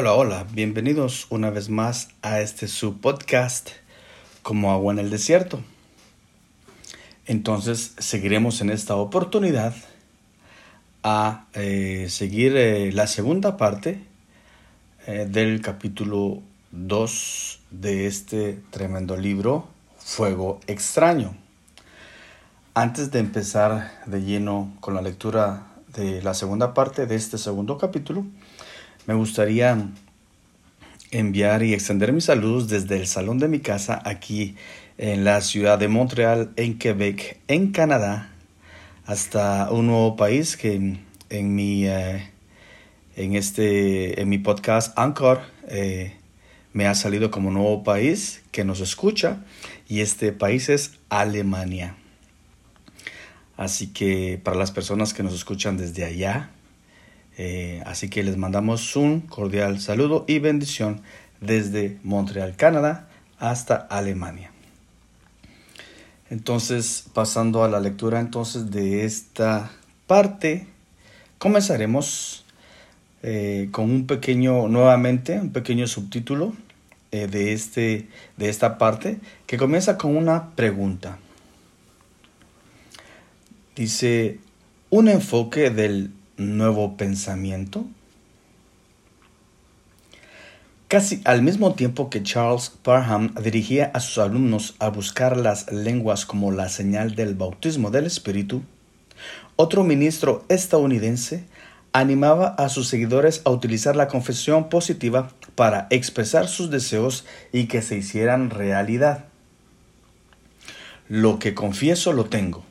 Hola, hola, bienvenidos una vez más a este su podcast como agua en el desierto. Entonces seguiremos en esta oportunidad a eh, seguir eh, la segunda parte eh, del capítulo 2 de este tremendo libro, Fuego extraño. Antes de empezar de lleno con la lectura de la segunda parte de este segundo capítulo, me gustaría enviar y extender mis saludos desde el salón de mi casa aquí en la ciudad de Montreal, en Quebec, en Canadá, hasta un nuevo país que en mi, eh, en este, en mi podcast Anchor eh, me ha salido como nuevo país que nos escucha y este país es Alemania. Así que para las personas que nos escuchan desde allá, eh, así que les mandamos un cordial saludo y bendición desde Montreal, Canadá, hasta Alemania. Entonces, pasando a la lectura entonces de esta parte, comenzaremos eh, con un pequeño, nuevamente, un pequeño subtítulo eh, de, este, de esta parte que comienza con una pregunta. Dice, un enfoque del nuevo pensamiento. Casi al mismo tiempo que Charles Parham dirigía a sus alumnos a buscar las lenguas como la señal del bautismo del Espíritu, otro ministro estadounidense animaba a sus seguidores a utilizar la confesión positiva para expresar sus deseos y que se hicieran realidad. Lo que confieso lo tengo.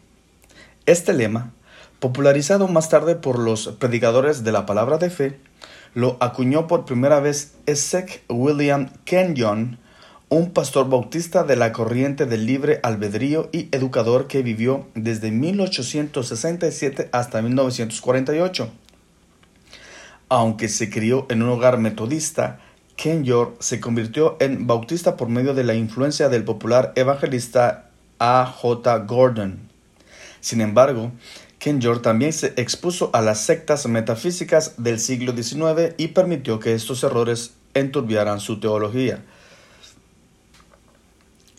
Este lema, popularizado más tarde por los predicadores de la palabra de fe, lo acuñó por primera vez Esek William Kenyon, un pastor bautista de la corriente del libre albedrío y educador que vivió desde 1867 hasta 1948. Aunque se crió en un hogar metodista, Kenyon se convirtió en bautista por medio de la influencia del popular evangelista A. J. Gordon. Sin embargo, Ken también se expuso a las sectas metafísicas del siglo XIX y permitió que estos errores enturbiaran su teología.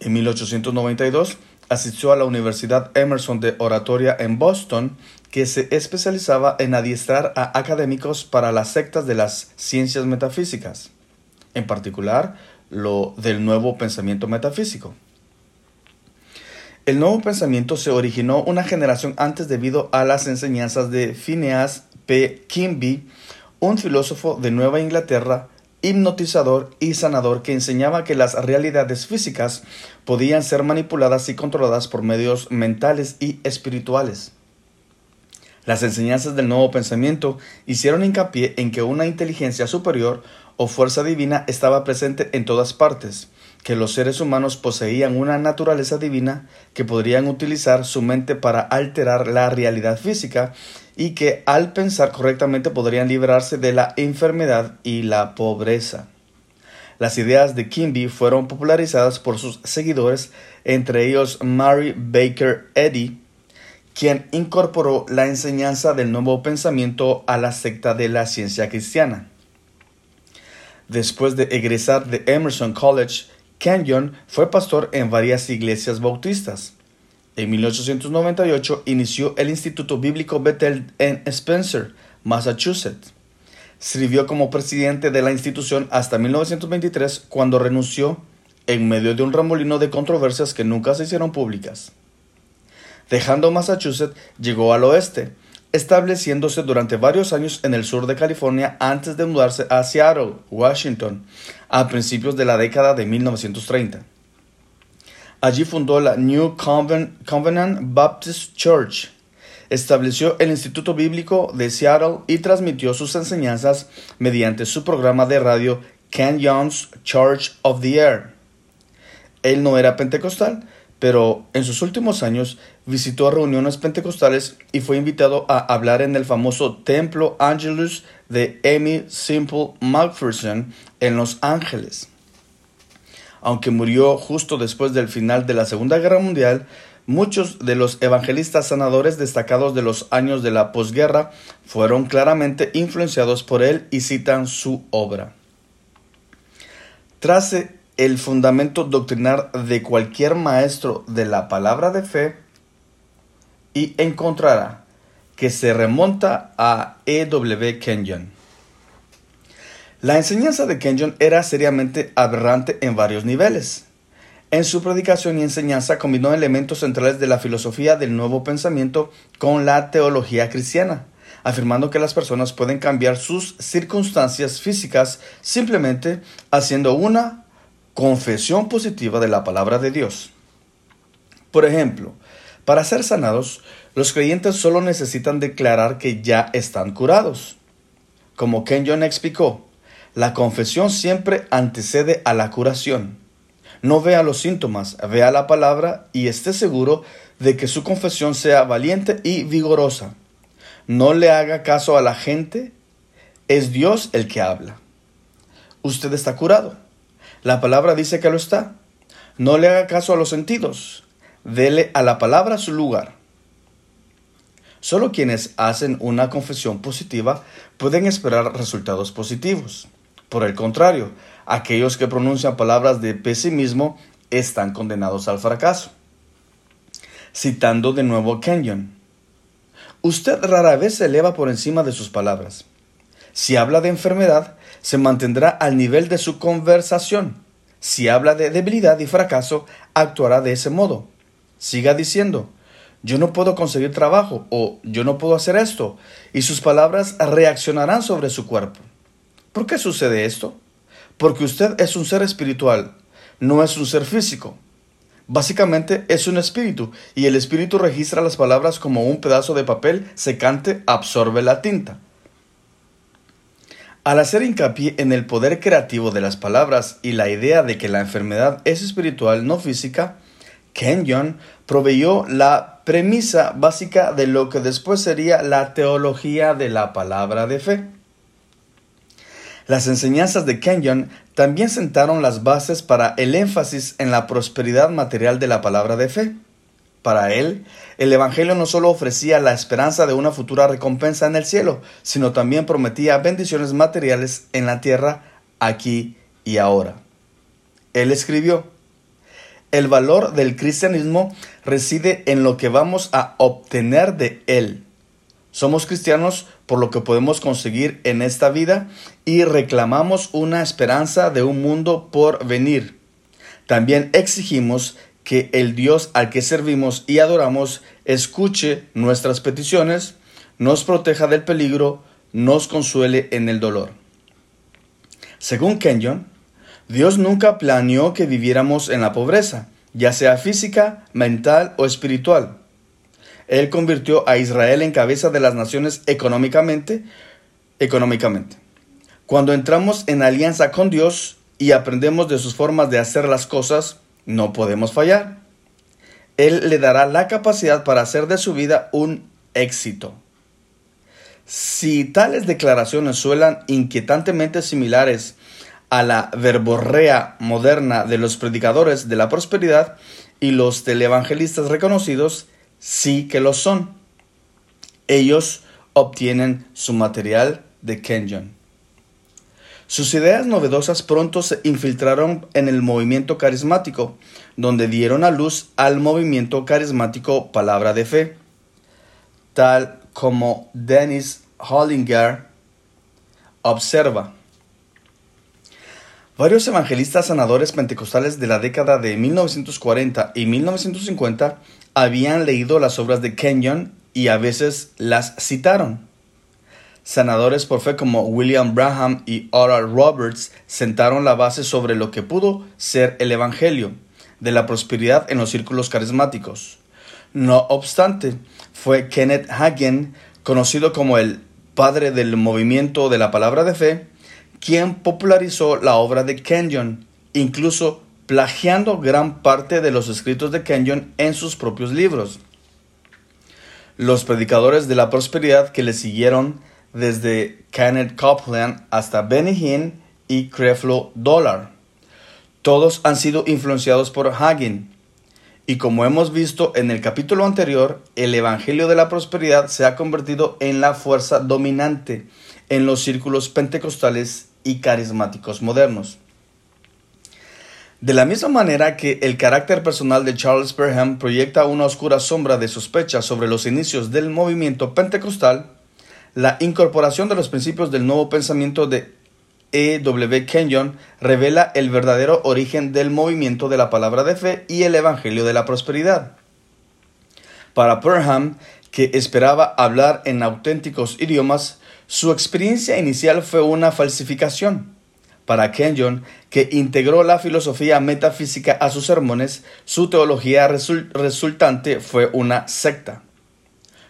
En 1892 asistió a la Universidad Emerson de Oratoria en Boston, que se especializaba en adiestrar a académicos para las sectas de las ciencias metafísicas, en particular lo del nuevo pensamiento metafísico. El nuevo pensamiento se originó una generación antes debido a las enseñanzas de Phineas P. Kimby, un filósofo de Nueva Inglaterra, hipnotizador y sanador que enseñaba que las realidades físicas podían ser manipuladas y controladas por medios mentales y espirituales. Las enseñanzas del nuevo pensamiento hicieron hincapié en que una inteligencia superior o fuerza divina estaba presente en todas partes, que los seres humanos poseían una naturaleza divina que podrían utilizar su mente para alterar la realidad física y que al pensar correctamente podrían librarse de la enfermedad y la pobreza. Las ideas de Kimby fueron popularizadas por sus seguidores, entre ellos Mary Baker Eddy, quien incorporó la enseñanza del nuevo pensamiento a la secta de la ciencia cristiana. Después de egresar de Emerson College, Kenyon fue pastor en varias iglesias bautistas. En 1898 inició el Instituto Bíblico Bethel en Spencer, Massachusetts. Sirvió como presidente de la institución hasta 1923 cuando renunció en medio de un remolino de controversias que nunca se hicieron públicas. Dejando Massachusetts, llegó al oeste, estableciéndose durante varios años en el sur de California antes de mudarse a Seattle, Washington, a principios de la década de 1930. Allí fundó la New Covenant Baptist Church, estableció el Instituto Bíblico de Seattle y transmitió sus enseñanzas mediante su programa de radio Ken Young's Church of the Air. Él no era pentecostal, pero en sus últimos años visitó reuniones pentecostales y fue invitado a hablar en el famoso Templo Angelus de Amy Simple McPherson en Los Ángeles. Aunque murió justo después del final de la Segunda Guerra Mundial, muchos de los evangelistas sanadores destacados de los años de la posguerra fueron claramente influenciados por él y citan su obra. trace el fundamento doctrinal de cualquier maestro de la palabra de fe y encontrará que se remonta a E.W. Kenyon. La enseñanza de Kenyon era seriamente aberrante en varios niveles. En su predicación y enseñanza combinó elementos centrales de la filosofía del nuevo pensamiento con la teología cristiana, afirmando que las personas pueden cambiar sus circunstancias físicas simplemente haciendo una confesión positiva de la palabra de Dios. Por ejemplo, para ser sanados, los creyentes solo necesitan declarar que ya están curados. Como Kenyon explicó, la confesión siempre antecede a la curación. No vea los síntomas, vea la palabra y esté seguro de que su confesión sea valiente y vigorosa. No le haga caso a la gente, es Dios el que habla. Usted está curado. La palabra dice que lo está. No le haga caso a los sentidos. Dele a la palabra su lugar. Solo quienes hacen una confesión positiva pueden esperar resultados positivos. Por el contrario, aquellos que pronuncian palabras de pesimismo están condenados al fracaso. Citando de nuevo Kenyon, usted rara vez se eleva por encima de sus palabras. Si habla de enfermedad, se mantendrá al nivel de su conversación. Si habla de debilidad y fracaso, actuará de ese modo. Siga diciendo, yo no puedo conseguir trabajo o yo no puedo hacer esto, y sus palabras reaccionarán sobre su cuerpo. ¿Por qué sucede esto? Porque usted es un ser espiritual, no es un ser físico. Básicamente es un espíritu y el espíritu registra las palabras como un pedazo de papel secante absorbe la tinta. Al hacer hincapié en el poder creativo de las palabras y la idea de que la enfermedad es espiritual, no física, Kenyon proveyó la premisa básica de lo que después sería la teología de la palabra de fe. Las enseñanzas de Kenyon también sentaron las bases para el énfasis en la prosperidad material de la palabra de fe. Para él, el Evangelio no solo ofrecía la esperanza de una futura recompensa en el cielo, sino también prometía bendiciones materiales en la tierra, aquí y ahora. Él escribió, El valor del cristianismo reside en lo que vamos a obtener de él. Somos cristianos por lo que podemos conseguir en esta vida y reclamamos una esperanza de un mundo por venir. También exigimos que el Dios al que servimos y adoramos escuche nuestras peticiones, nos proteja del peligro, nos consuele en el dolor. Según Kenyon, Dios nunca planeó que viviéramos en la pobreza, ya sea física, mental o espiritual. Él convirtió a Israel en cabeza de las naciones económicamente, económicamente. Cuando entramos en alianza con Dios y aprendemos de sus formas de hacer las cosas, no podemos fallar. Él le dará la capacidad para hacer de su vida un éxito. Si tales declaraciones suenan inquietantemente similares a la verborrea moderna de los predicadores de la prosperidad y los televangelistas reconocidos, sí que lo son. Ellos obtienen su material de Kenyon. Sus ideas novedosas pronto se infiltraron en el movimiento carismático, donde dieron a luz al movimiento carismático Palabra de Fe, tal como Dennis Hollinger observa. Varios evangelistas sanadores pentecostales de la década de 1940 y 1950 habían leído las obras de Kenyon y a veces las citaron. Sanadores por fe como William Braham y Oral Roberts sentaron la base sobre lo que pudo ser el Evangelio de la prosperidad en los círculos carismáticos. No obstante, fue Kenneth Hagin, conocido como el padre del movimiento de la palabra de fe, quien popularizó la obra de Kenyon, incluso plagiando gran parte de los escritos de Kenyon en sus propios libros. Los predicadores de la prosperidad que le siguieron desde Kenneth Copeland hasta Benny Hinn y Creflo Dollar. Todos han sido influenciados por Hagin. Y como hemos visto en el capítulo anterior, el Evangelio de la Prosperidad se ha convertido en la fuerza dominante en los círculos pentecostales y carismáticos modernos. De la misma manera que el carácter personal de Charles Perham proyecta una oscura sombra de sospecha sobre los inicios del movimiento pentecostal, la incorporación de los principios del nuevo pensamiento de E. W. Kenyon revela el verdadero origen del movimiento de la palabra de fe y el Evangelio de la prosperidad. Para Perham, que esperaba hablar en auténticos idiomas, su experiencia inicial fue una falsificación. Para Kenyon, que integró la filosofía metafísica a sus sermones, su teología resultante fue una secta.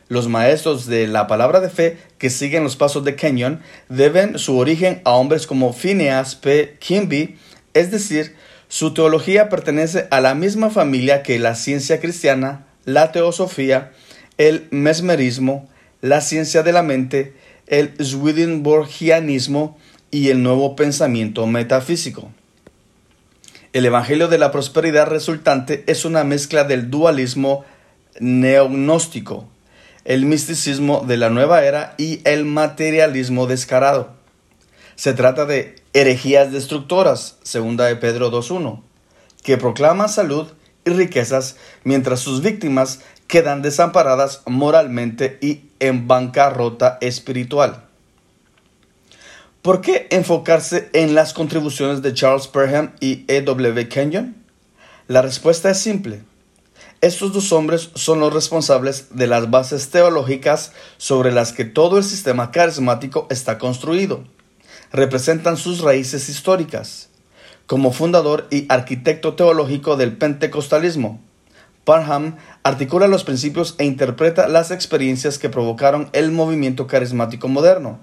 Los maestros de la palabra de fe que siguen los pasos de Kenyon deben su origen a hombres como Phineas P. Kimby, es decir, su teología pertenece a la misma familia que la ciencia cristiana, la teosofía, el mesmerismo, la ciencia de la mente, el Swedenborgianismo y el nuevo pensamiento metafísico. El Evangelio de la Prosperidad resultante es una mezcla del dualismo neognóstico, el misticismo de la nueva era y el materialismo descarado. Se trata de herejías destructoras, segunda de Pedro 2.1, que proclaman salud y riquezas mientras sus víctimas quedan desamparadas moralmente y en bancarrota espiritual. ¿Por qué enfocarse en las contribuciones de Charles Perham y E. W. Kenyon? La respuesta es simple. Estos dos hombres son los responsables de las bases teológicas sobre las que todo el sistema carismático está construido. Representan sus raíces históricas. Como fundador y arquitecto teológico del pentecostalismo, Parham articula los principios e interpreta las experiencias que provocaron el movimiento carismático moderno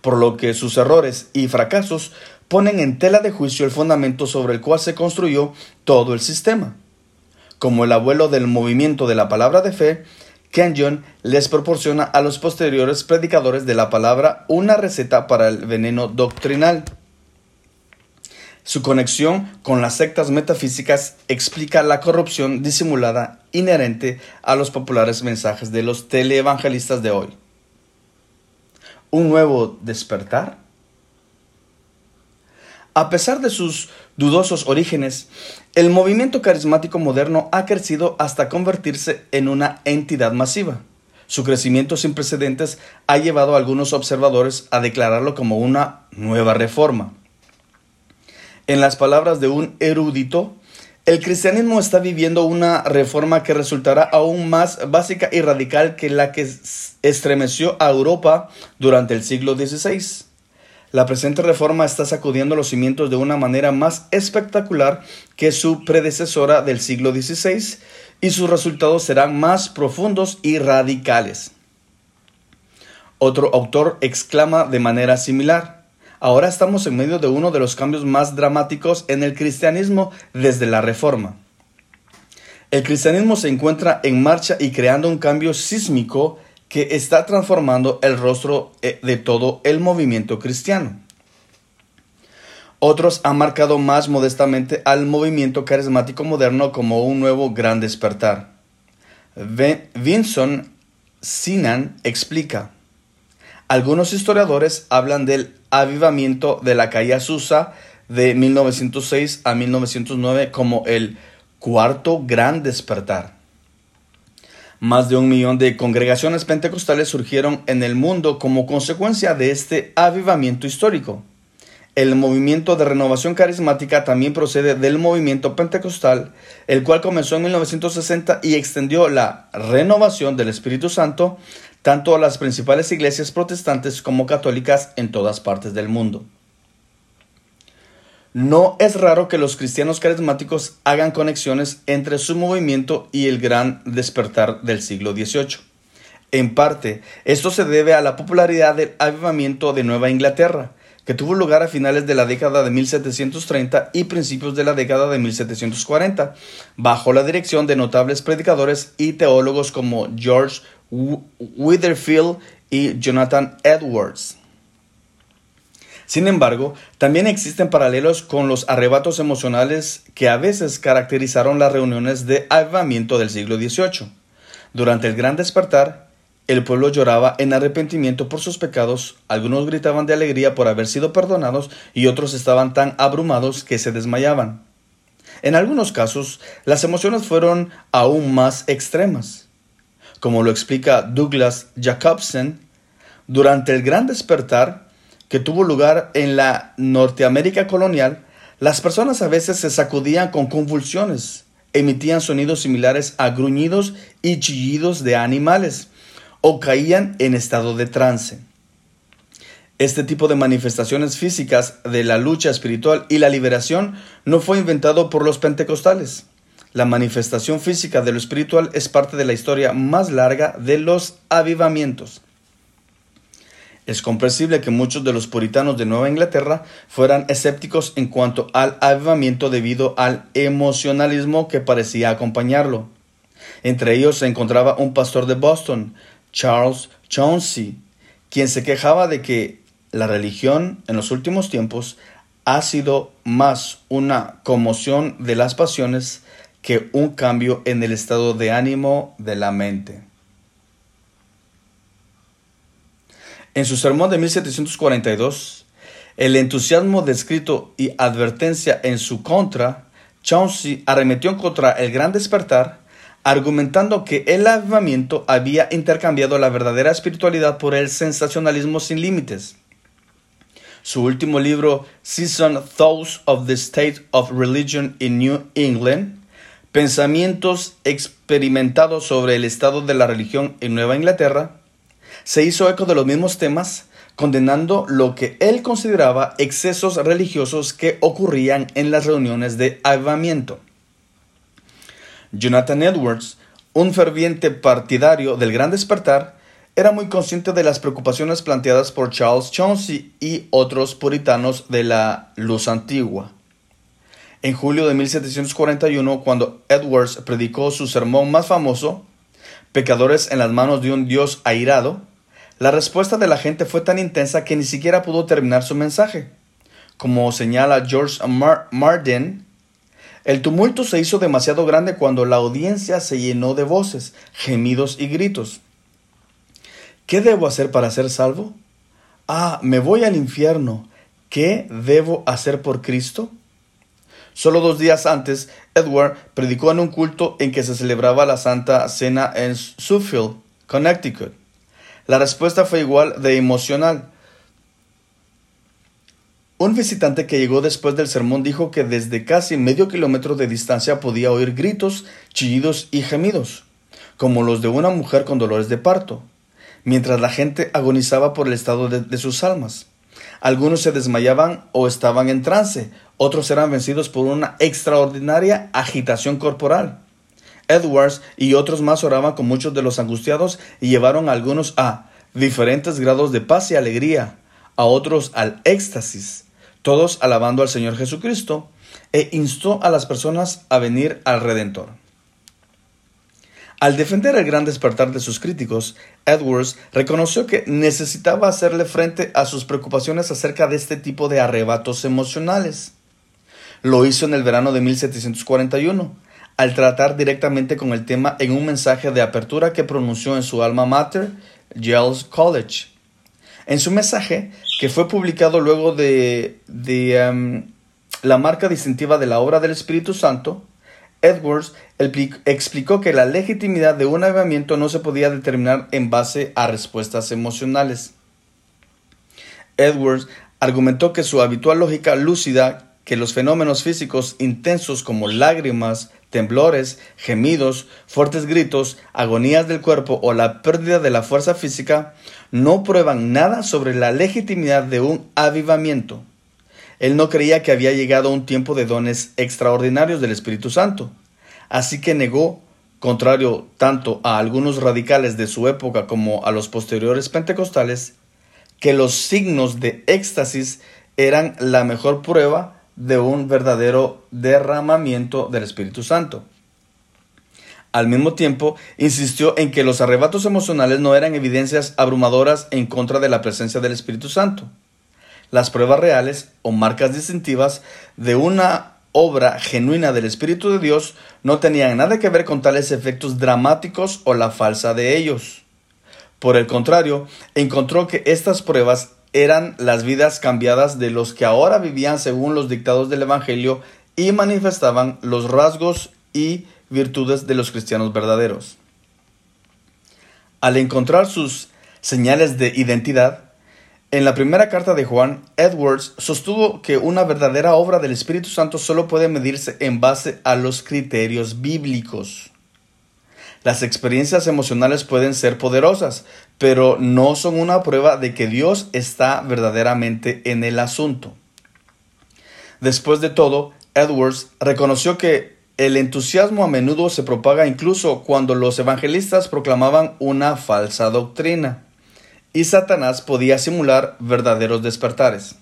por lo que sus errores y fracasos ponen en tela de juicio el fundamento sobre el cual se construyó todo el sistema. Como el abuelo del movimiento de la palabra de fe, Kenyon les proporciona a los posteriores predicadores de la palabra una receta para el veneno doctrinal. Su conexión con las sectas metafísicas explica la corrupción disimulada inherente a los populares mensajes de los teleevangelistas de hoy un nuevo despertar? A pesar de sus dudosos orígenes, el movimiento carismático moderno ha crecido hasta convertirse en una entidad masiva. Su crecimiento sin precedentes ha llevado a algunos observadores a declararlo como una nueva reforma. En las palabras de un erudito, el cristianismo está viviendo una reforma que resultará aún más básica y radical que la que estremeció a Europa durante el siglo XVI. La presente reforma está sacudiendo los cimientos de una manera más espectacular que su predecesora del siglo XVI y sus resultados serán más profundos y radicales. Otro autor exclama de manera similar, Ahora estamos en medio de uno de los cambios más dramáticos en el cristianismo desde la Reforma. El cristianismo se encuentra en marcha y creando un cambio sísmico que está transformando el rostro eh, de todo el movimiento cristiano. Otros han marcado más modestamente al movimiento carismático moderno como un nuevo gran despertar. Vinson Sinan explica, algunos historiadores hablan del avivamiento de la calle Azusa de 1906 a 1909 como el cuarto gran despertar. Más de un millón de congregaciones pentecostales surgieron en el mundo como consecuencia de este avivamiento histórico. El movimiento de renovación carismática también procede del movimiento pentecostal, el cual comenzó en 1960 y extendió la renovación del Espíritu Santo tanto a las principales iglesias protestantes como católicas en todas partes del mundo. No es raro que los cristianos carismáticos hagan conexiones entre su movimiento y el gran despertar del siglo XVIII. En parte, esto se debe a la popularidad del avivamiento de Nueva Inglaterra, que tuvo lugar a finales de la década de 1730 y principios de la década de 1740, bajo la dirección de notables predicadores y teólogos como George Witherfield y Jonathan Edwards. Sin embargo, también existen paralelos con los arrebatos emocionales que a veces caracterizaron las reuniones de avivamiento del siglo XVIII. Durante el Gran Despertar, el pueblo lloraba en arrepentimiento por sus pecados, algunos gritaban de alegría por haber sido perdonados y otros estaban tan abrumados que se desmayaban. En algunos casos, las emociones fueron aún más extremas. Como lo explica Douglas Jacobsen, durante el gran despertar que tuvo lugar en la Norteamérica colonial, las personas a veces se sacudían con convulsiones, emitían sonidos similares a gruñidos y chillidos de animales, o caían en estado de trance. Este tipo de manifestaciones físicas de la lucha espiritual y la liberación no fue inventado por los pentecostales. La manifestación física de lo espiritual es parte de la historia más larga de los avivamientos. Es comprensible que muchos de los puritanos de Nueva Inglaterra fueran escépticos en cuanto al avivamiento debido al emocionalismo que parecía acompañarlo. Entre ellos se encontraba un pastor de Boston, Charles Chauncey, quien se quejaba de que la religión en los últimos tiempos ha sido más una conmoción de las pasiones que un cambio en el estado de ánimo de la mente. En su sermón de 1742, el entusiasmo descrito y advertencia en su contra, Chauncey arremetió contra el gran despertar, argumentando que el avivamiento había intercambiado la verdadera espiritualidad por el sensacionalismo sin límites. Su último libro, Season Thoughts of the State of Religion in New England, Pensamientos experimentados sobre el estado de la religión en Nueva Inglaterra, se hizo eco de los mismos temas, condenando lo que él consideraba excesos religiosos que ocurrían en las reuniones de avivamiento. Jonathan Edwards, un ferviente partidario del Gran Despertar, era muy consciente de las preocupaciones planteadas por Charles Chauncey y otros puritanos de la luz antigua. En julio de 1741, cuando Edwards predicó su sermón más famoso, Pecadores en las manos de un Dios airado, la respuesta de la gente fue tan intensa que ni siquiera pudo terminar su mensaje. Como señala George Marden, el tumulto se hizo demasiado grande cuando la audiencia se llenó de voces, gemidos y gritos. ¿Qué debo hacer para ser salvo? Ah, me voy al infierno. ¿Qué debo hacer por Cristo? Solo dos días antes, Edward predicó en un culto en que se celebraba la Santa Cena en Suffield, Connecticut. La respuesta fue igual de emocional. Un visitante que llegó después del sermón dijo que desde casi medio kilómetro de distancia podía oír gritos, chillidos y gemidos, como los de una mujer con dolores de parto mientras la gente agonizaba por el estado de, sus almas. Algunos se desmayaban o estaban en trance, otros eran vencidos por una extraordinaria agitación corporal. Edwards y otros más oraban con muchos de los angustiados y llevaron a algunos a diferentes grados de paz y alegría, a otros al éxtasis, todos alabando al Señor Jesucristo, e instó a las personas a venir al Redentor. Al defender el gran despertar de sus críticos, Edwards reconoció que necesitaba hacerle frente a sus preocupaciones acerca de este tipo de arrebatos emocionales. Lo hizo en el verano de 1741, al tratar directamente con el tema en un mensaje de apertura que pronunció en su alma mater, Yale College. En su mensaje, que fue publicado luego de, um, la marca distintiva de la obra del Espíritu Santo, Edwards explicó que la legitimidad de un avivamiento no se podía determinar en base a respuestas emocionales. Edwards argumentó que su habitual lógica lúcida que los fenómenos físicos intensos como lágrimas, temblores, gemidos, fuertes gritos, agonías del cuerpo o la pérdida de la fuerza física no prueban nada sobre la legitimidad de un avivamiento. Él no creía que había llegado un tiempo de dones extraordinarios del Espíritu Santo. Así que negó, contrario tanto a algunos radicales de su época como a los posteriores pentecostales, que los signos de éxtasis eran la mejor prueba de un verdadero derramamiento del Espíritu Santo. Al mismo tiempo, insistió en que los arrebatos emocionales no eran evidencias abrumadoras en contra de la presencia del Espíritu Santo las pruebas reales o marcas distintivas de una obra genuina del Espíritu de Dios no tenían nada que ver con tales efectos dramáticos o la falsa de ellos. Por el contrario, encontró que estas pruebas eran las vidas cambiadas de los que ahora vivían según los dictados del Evangelio y manifestaban los rasgos y virtudes de los cristianos verdaderos. Al encontrar sus señales de identidad, en la primera carta de Juan, Edwards sostuvo que una verdadera obra del Espíritu Santo solo puede medirse en base a los criterios bíblicos. Las experiencias emocionales pueden ser poderosas, pero no son una prueba de que Dios está verdaderamente en el asunto. Después de todo, Edwards reconoció que el entusiasmo a menudo se propaga incluso cuando los evangelistas proclamaban una falsa doctrina y Satanás podía simular verdaderos despertares.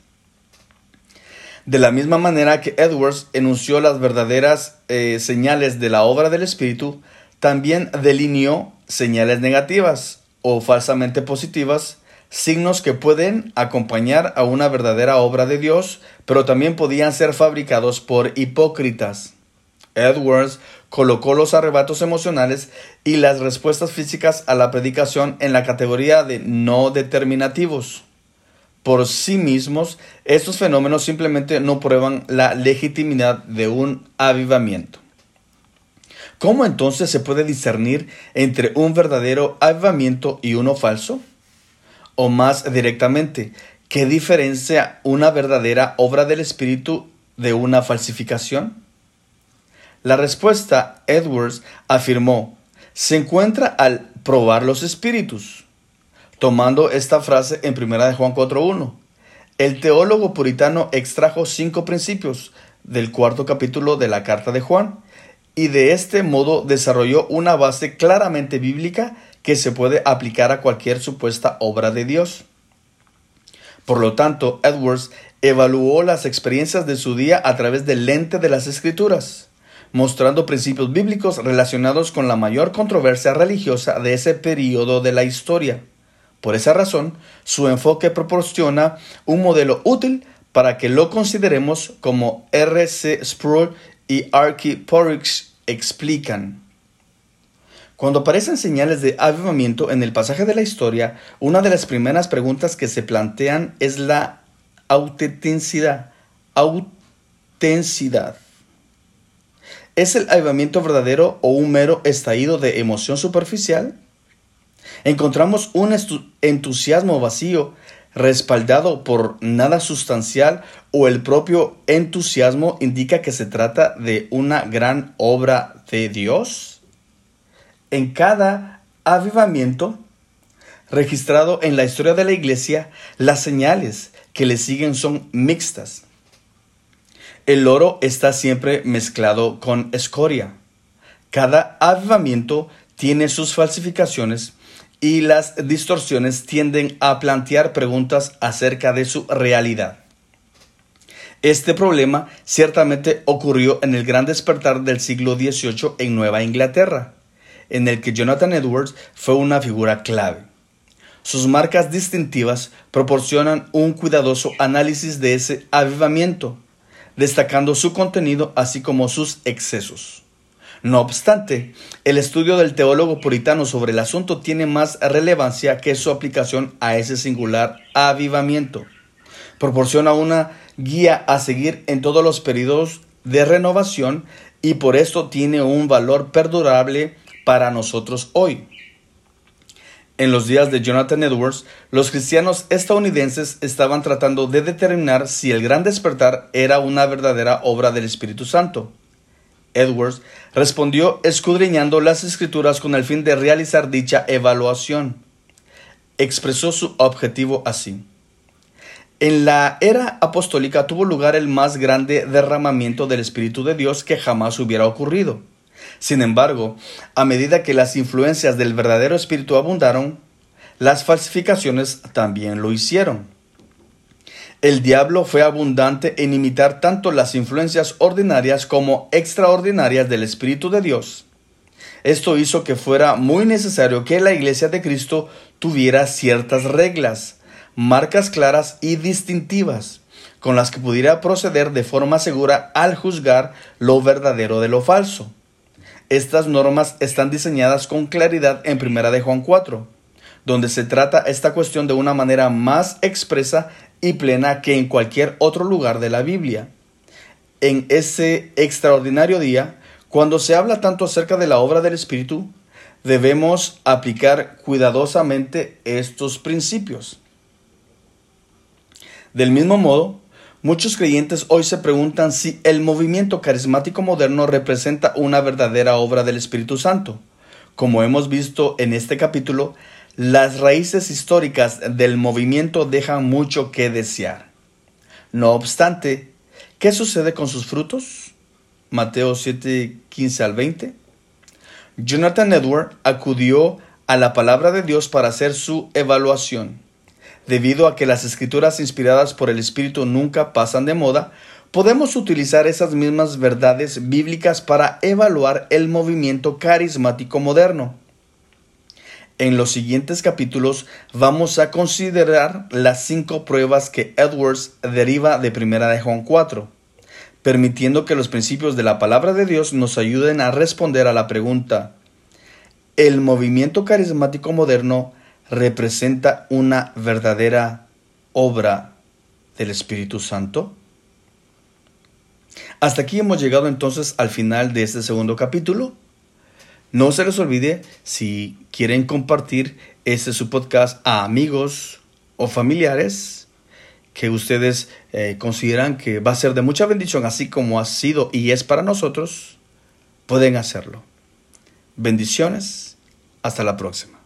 De la misma manera que Edwards enunció las verdaderas eh, señales de la obra del Espíritu, también delineó señales negativas o falsamente positivas, signos que pueden acompañar a una verdadera obra de Dios, pero también podían ser fabricados por hipócritas. Edwards colocó los arrebatos emocionales y las respuestas físicas a la predicación en la categoría de no determinativos. Por sí mismos, estos fenómenos simplemente no prueban la legitimidad de un avivamiento. ¿Cómo entonces se puede discernir entre un verdadero avivamiento y uno falso? O más directamente, ¿qué diferencia una verdadera obra del Espíritu de una falsificación? La respuesta, Edwards afirmó, se encuentra al probar los espíritus. Tomando esta frase en 1 Juan 4.1, el teólogo puritano extrajo cinco principios del cuarto capítulo de la carta de Juan y de este modo desarrolló una base claramente bíblica que se puede aplicar a cualquier supuesta obra de Dios. Por lo tanto, Edwards evaluó las experiencias de su día a través del lente de las escrituras mostrando principios bíblicos relacionados con la mayor controversia religiosa de ese periodo de la historia. Por esa razón, su enfoque proporciona un modelo útil para que lo consideremos como R.C. Sproul y Archie Porrix explican. Cuando aparecen señales de avivamiento en el pasaje de la historia, una de las primeras preguntas que se plantean es la autenticidad. Autenticidad. ¿Es el avivamiento verdadero o un mero estallido de emoción superficial? Encontramos un entusiasmo vacío respaldado por nada sustancial o el propio entusiasmo indica que se trata de una gran obra de Dios? En cada avivamiento registrado en la historia de la iglesia, las señales que le siguen son mixtas. El oro está siempre mezclado con escoria. Cada avivamiento tiene sus falsificaciones y las distorsiones tienden a plantear preguntas acerca de su realidad. Este problema ciertamente ocurrió en el gran despertar del siglo XVIII en Nueva Inglaterra, en el que Jonathan Edwards fue una figura clave. Sus marcas distintivas proporcionan un cuidadoso análisis de ese avivamiento destacando su contenido así como sus excesos. No obstante, el estudio del teólogo puritano sobre el asunto tiene más relevancia que su aplicación a ese singular avivamiento. Proporciona una guía a seguir en todos los periodos de renovación y por esto tiene un valor perdurable para nosotros hoy. En los días de Jonathan Edwards, los cristianos estadounidenses estaban tratando de determinar si el gran despertar era una verdadera obra del Espíritu Santo. Edwards respondió escudriñando las escrituras con el fin de realizar dicha evaluación. Expresó su objetivo así. En la era apostólica tuvo lugar el más grande derramamiento del Espíritu de Dios que jamás hubiera ocurrido. Sin embargo, a medida que las influencias del verdadero espíritu abundaron, las falsificaciones también lo hicieron. El diablo fue abundante en imitar tanto las influencias ordinarias como extraordinarias del Espíritu de Dios. Esto hizo que fuera muy necesario que la Iglesia de Cristo tuviera ciertas reglas, marcas claras y distintivas, con las que pudiera proceder de forma segura al juzgar lo verdadero de lo falso. Estas normas están diseñadas con claridad en Primera de Juan 4, donde se trata esta cuestión de una manera más expresa y plena que en cualquier otro lugar de la Biblia. en ese extraordinario día, cuando se habla tanto acerca de la obra del Espíritu, debemos aplicar cuidadosamente estos principios. Del mismo modo, muchos creyentes hoy se preguntan si el movimiento carismático moderno representa una verdadera obra del Espíritu Santo. Como hemos visto en este capítulo, las raíces históricas del movimiento dejan mucho que desear. No obstante, ¿qué sucede con sus frutos? Mateo 7, 15 al 20. Jonathan Edward acudió a la palabra de Dios para hacer su evaluación. Debido a que las escrituras inspiradas por el Espíritu nunca pasan de moda, podemos utilizar esas mismas verdades bíblicas para evaluar el movimiento carismático moderno. En los siguientes capítulos vamos a considerar las cinco pruebas que Edwards deriva de Primera de Juan 4, permitiendo que los principios de la palabra de Dios nos ayuden a responder a la pregunta ¿El movimiento carismático moderno representa una verdadera obra del Espíritu Santo? Hasta aquí hemos llegado entonces al final de este segundo capítulo. No se les olvide si quieren compartir este su podcast a amigos o familiares que ustedes eh, consideran que va a ser de mucha bendición, así como ha sido y es para nosotros, pueden hacerlo. Bendiciones. Hasta la próxima.